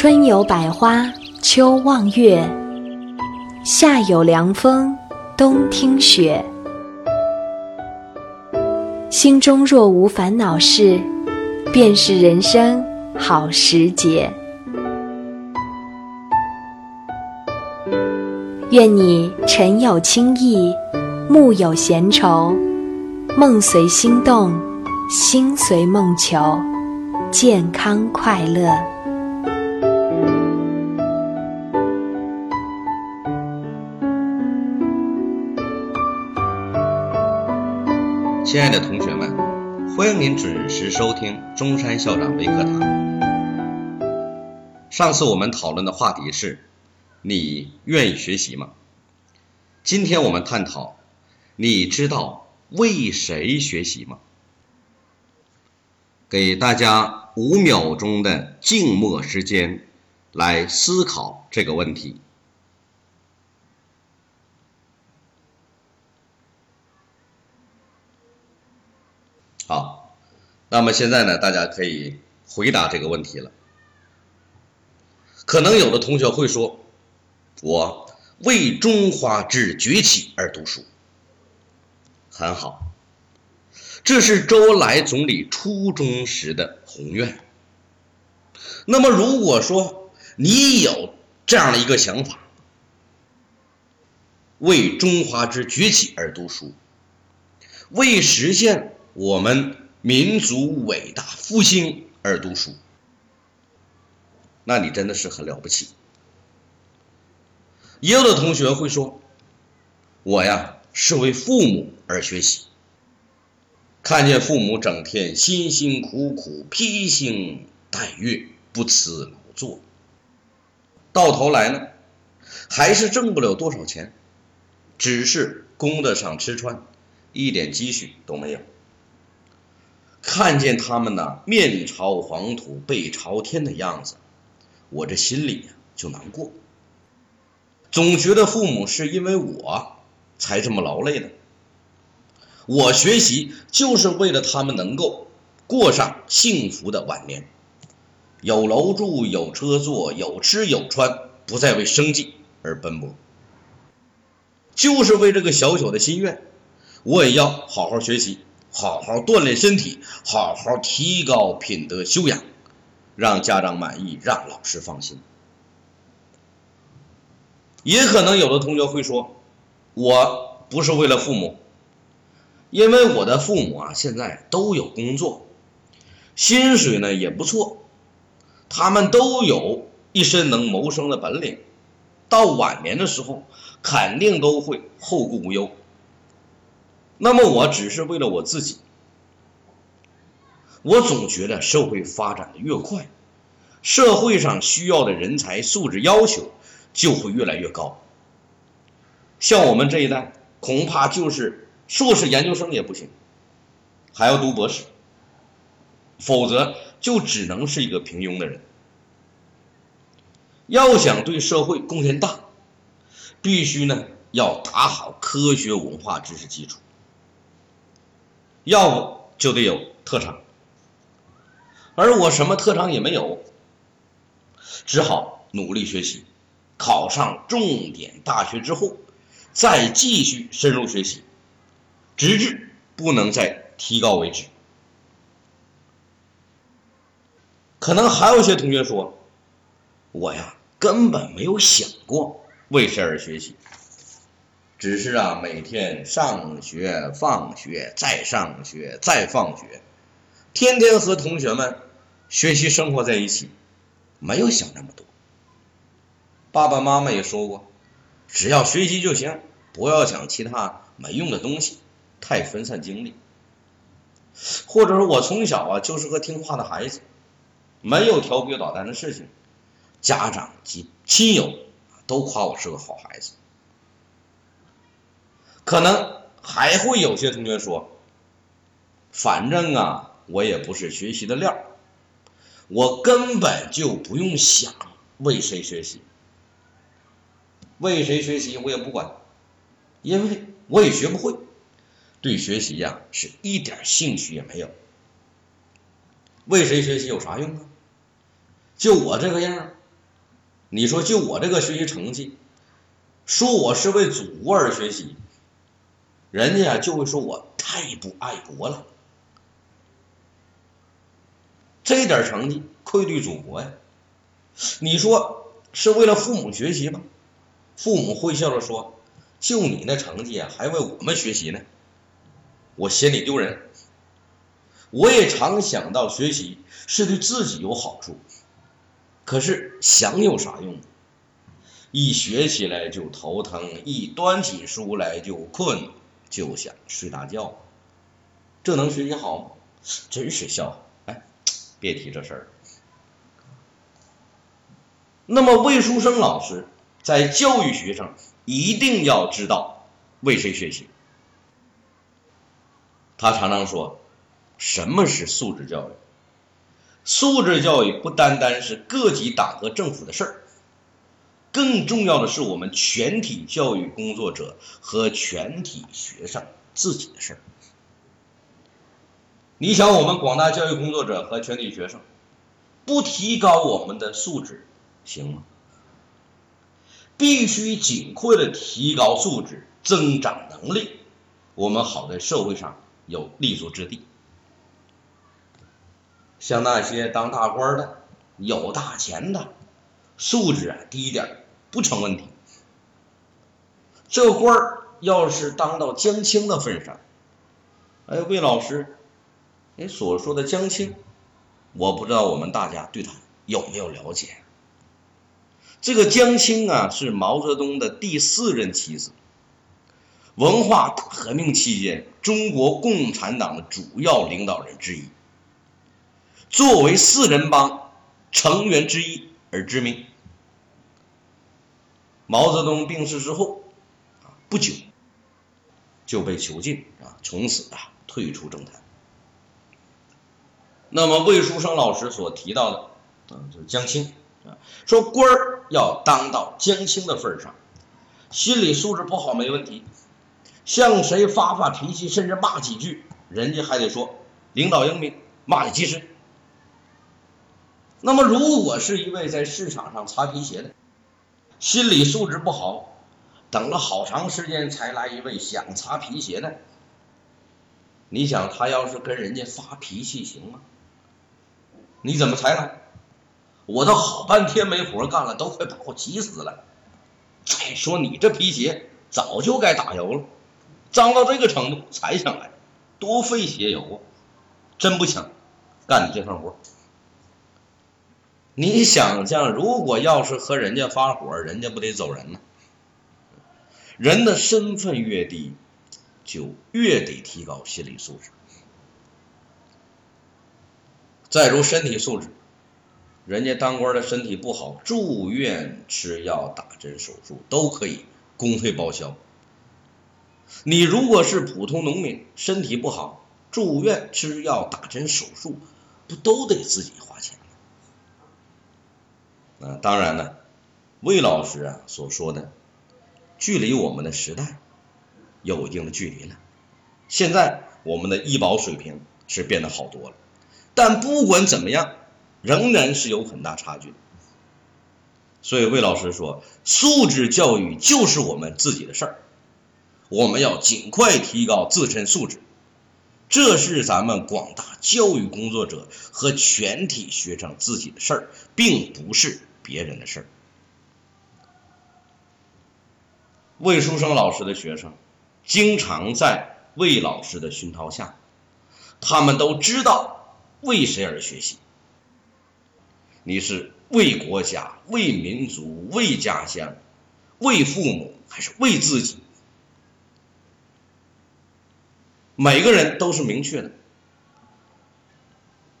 春有百花，秋望月，夏有凉风，冬听雪。心中若无烦恼事，便是人生好时节。愿你晨有清意，暮有闲愁，梦随心动，心随梦求，健康快乐。亲爱的同学们，欢迎您准时收听中山校长微课堂。上次我们讨论的话题是。你愿意学习吗？今天我们探讨，你知道为谁学习吗？给大家五秒钟的静默时间，来思考这个问题。好，那么现在呢，大家可以回答这个问题了。可能有的同学会说。我为中华之崛起而读书，很好，这是周恩来总理初中时的宏愿。那么，如果说你有这样的一个想法，为中华之崛起而读书，为实现我们民族伟大复兴而读书，那你真的是很了不起。也有的同学会说：“我呀是为父母而学习，看见父母整天辛辛苦苦披星戴月不辞劳作，到头来呢还是挣不了多少钱，只是供得上吃穿，一点积蓄都没有。看见他们呢面朝黄土背朝天的样子，我这心里呀就难过。”总觉得父母是因为我才这么劳累的，我学习就是为了他们能够过上幸福的晚年，有楼住，有车坐，有吃有穿，不再为生计而奔波，就是为这个小小的心愿，我也要好好学习，好好锻炼身体，好好提高品德修养，让家长满意，让老师放心。也可能有的同学会说，我不是为了父母，因为我的父母啊现在都有工作，薪水呢也不错，他们都有一身能谋生的本领，到晚年的时候肯定都会后顾无忧。那么我只是为了我自己，我总觉得社会发展的越快，社会上需要的人才素质要求。就会越来越高。像我们这一代，恐怕就是硕士研究生也不行，还要读博士，否则就只能是一个平庸的人。要想对社会贡献大，必须呢要打好科学文化知识基础，要不就得有特长，而我什么特长也没有，只好努力学习。考上重点大学之后，再继续深入学习，直至不能再提高为止。可能还有些同学说：“我呀，根本没有想过为谁而学习，只是啊，每天上学、放学、再上学、再放学，天天和同学们学习生活在一起，没有想那么多。”爸爸妈妈也说过，只要学习就行，不要想其他没用的东西，太分散精力。或者说我从小啊就是个听话的孩子，没有调皮捣蛋的事情，家长及亲友都夸我是个好孩子。可能还会有些同学说，反正啊我也不是学习的料，我根本就不用想为谁学习。为谁学习我也不管，因为我也学不会，对学习呀是一点兴趣也没有。为谁学习有啥用啊？就我这个样，你说就我这个学习成绩，说我是为祖国而学习，人家就会说我太不爱国了。这点成绩愧对祖国呀！你说是为了父母学习吗？父母会笑着说：“就你那成绩啊，还为我们学习呢。”我心里丢人。我也常想到学习是对自己有好处，可是想有啥用？一学起来就头疼，一端起书来就困，就想睡大觉。这能学习好吗？真是笑话！哎，别提这事儿。那么魏书生老师在教育学上一定要知道为谁学习。他常常说。什么是素质教育？素质教育不单单是各级党和政府的事儿，更重要的是我们全体教育工作者和全体学生自己的事儿。你想，我们广大教育工作者和全体学生不提高我们的素质行吗？必须尽快的提高素质，增长能力，我们好在社会上有立足之地。像那些当大官的、有大钱的，素质啊低一点不成问题。这官儿要是当到江青的份上，哎，魏老师，你所说的江青，我不知道我们大家对他有没有了解？这个江青啊，是毛泽东的第四任妻子，文化大革命期间中国共产党的主要领导人之一。作为四人帮成员之一而知名。毛泽东病逝之后，啊，不久就被囚禁，啊，从此啊退出政坛。那么魏书生老师所提到的，啊，就是江青，啊，说官儿要当到江青的份上，心理素质不好没问题，向谁发发脾气，甚至骂几句，人家还得说领导英明，骂的及时。那么，如果是一位在市场上擦皮鞋的，心理素质不好，等了好长时间才来一位想擦皮鞋的，你想他要是跟人家发脾气行吗？你怎么才来？我都好半天没活干了，都快把我急死了。再说你这皮鞋早就该打油了，脏到这个程度才想来，多费鞋油啊！真不想干你这份活。你想象，如果要是和人家发火，人家不得走人呢？人的身份越低，就越得提高心理素质。再如身体素质，人家当官的身体不好，住院吃药、打针、手术都可以公费报销。你如果是普通农民，身体不好，住院吃药、打针、手术，不都得自己花钱？啊，当然了，魏老师啊所说的，距离我们的时代有一定的距离了。现在我们的医保水平是变得好多了，但不管怎么样，仍然是有很大差距。所以魏老师说，素质教育就是我们自己的事儿，我们要尽快提高自身素质，这是咱们广大教育工作者和全体学生自己的事儿，并不是。别人的事儿，魏书生老师的学生经常在魏老师的熏陶下，他们都知道为谁而学习。你是为国家、为民族、为家乡、为父母，还是为自己？每个人都是明确的。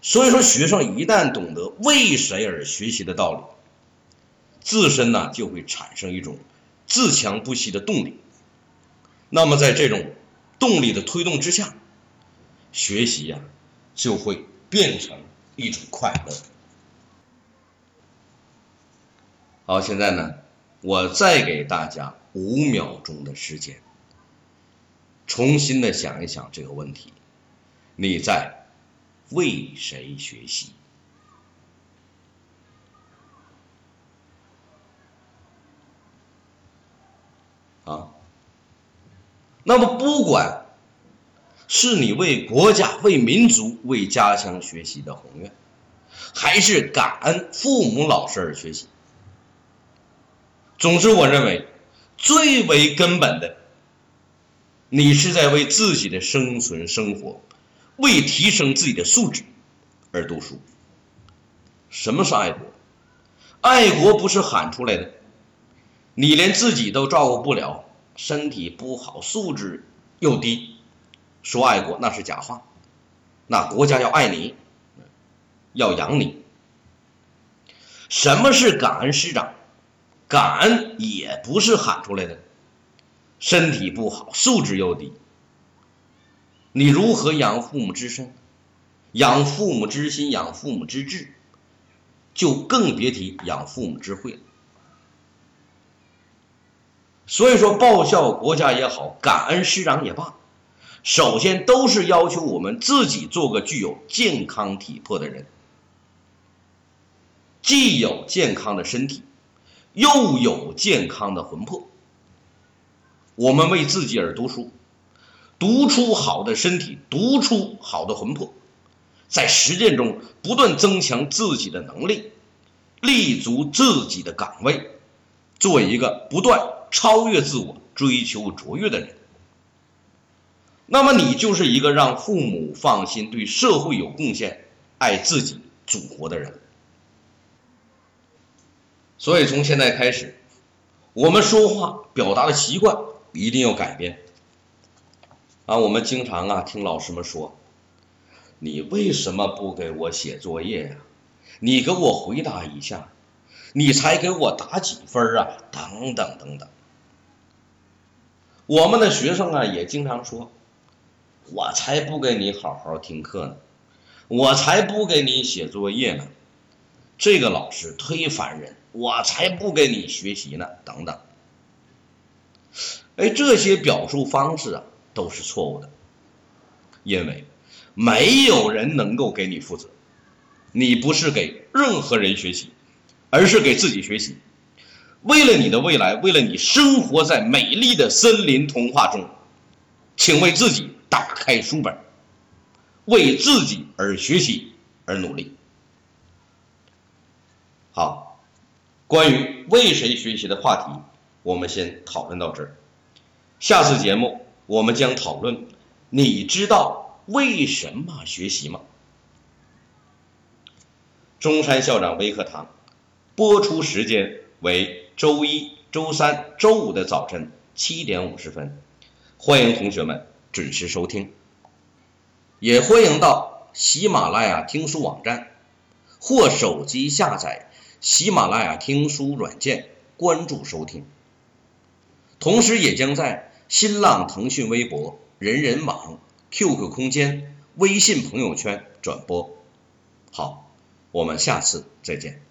所以说，学生一旦懂得为谁而学习的道理。自身呢就会产生一种自强不息的动力，那么在这种动力的推动之下，学习呀就会变成一种快乐。好，现在呢，我再给大家五秒钟的时间，重新的想一想这个问题：你在为谁学习？那么不管是你为国家、为民族、为家乡学习的宏愿，还是感恩父母老师而学习，总之，我认为最为根本的，你是在为自己的生存生活，为提升自己的素质而读书。什么是爱国？爱国不是喊出来的，你连自己都照顾不了，身体不好，素质又低，说爱国那是假话。那国家要爱你，要养你。什么是感恩师长？感恩也不是喊出来的，身体不好，素质又低，你如何养父母之身，养父母之心，养父母之志？就更别提养父母之慧了。所以说，报效国家也好，感恩师长也罢，首先都是要求我们自己做个具有健康体魄的人，既有健康的身体，又有健康的魂魄。我们为自己而读书，读出好的身体，读出好的魂魄。在实践中不断增强自己的能力，立足自己的岗位，做一个不断超越自我、追求卓越的人。那么你就是一个让父母放心、对社会有贡献、爱自己祖国的人。所以从现在开始，我们说话表达的习惯一定要改变。啊，我们经常啊听老师们说。你为什么不给我写作业呀？你给我回答一下，你才给我打几分啊？等等等等。我们的学生啊也经常说，我才不给你好好听课呢，我才不给你写作业呢，这个老师忒烦人，我才不给你学习呢，等等。哎，这些表述方式啊都是错误的，因为。没有人能够给你负责，你不是给任何人学习，而是给自己学习。为了你的未来，为了你生活在美丽的森林童话中，请为自己打开书本，为自己而学习而努力。好，关于为谁学习的话题，我们先讨论到这儿。下次节目我们将讨论，你知道。为什么学习吗？中山校长微课堂播出时间为周一、周三、周五的早晨七点五十分，欢迎同学们准时收听，也欢迎到喜马拉雅听书网站或手机下载喜马拉雅听书软件关注收听，同时也将在新浪、腾讯微博、人人网。QQ 空间、微信朋友圈转播，好，我们下次再见。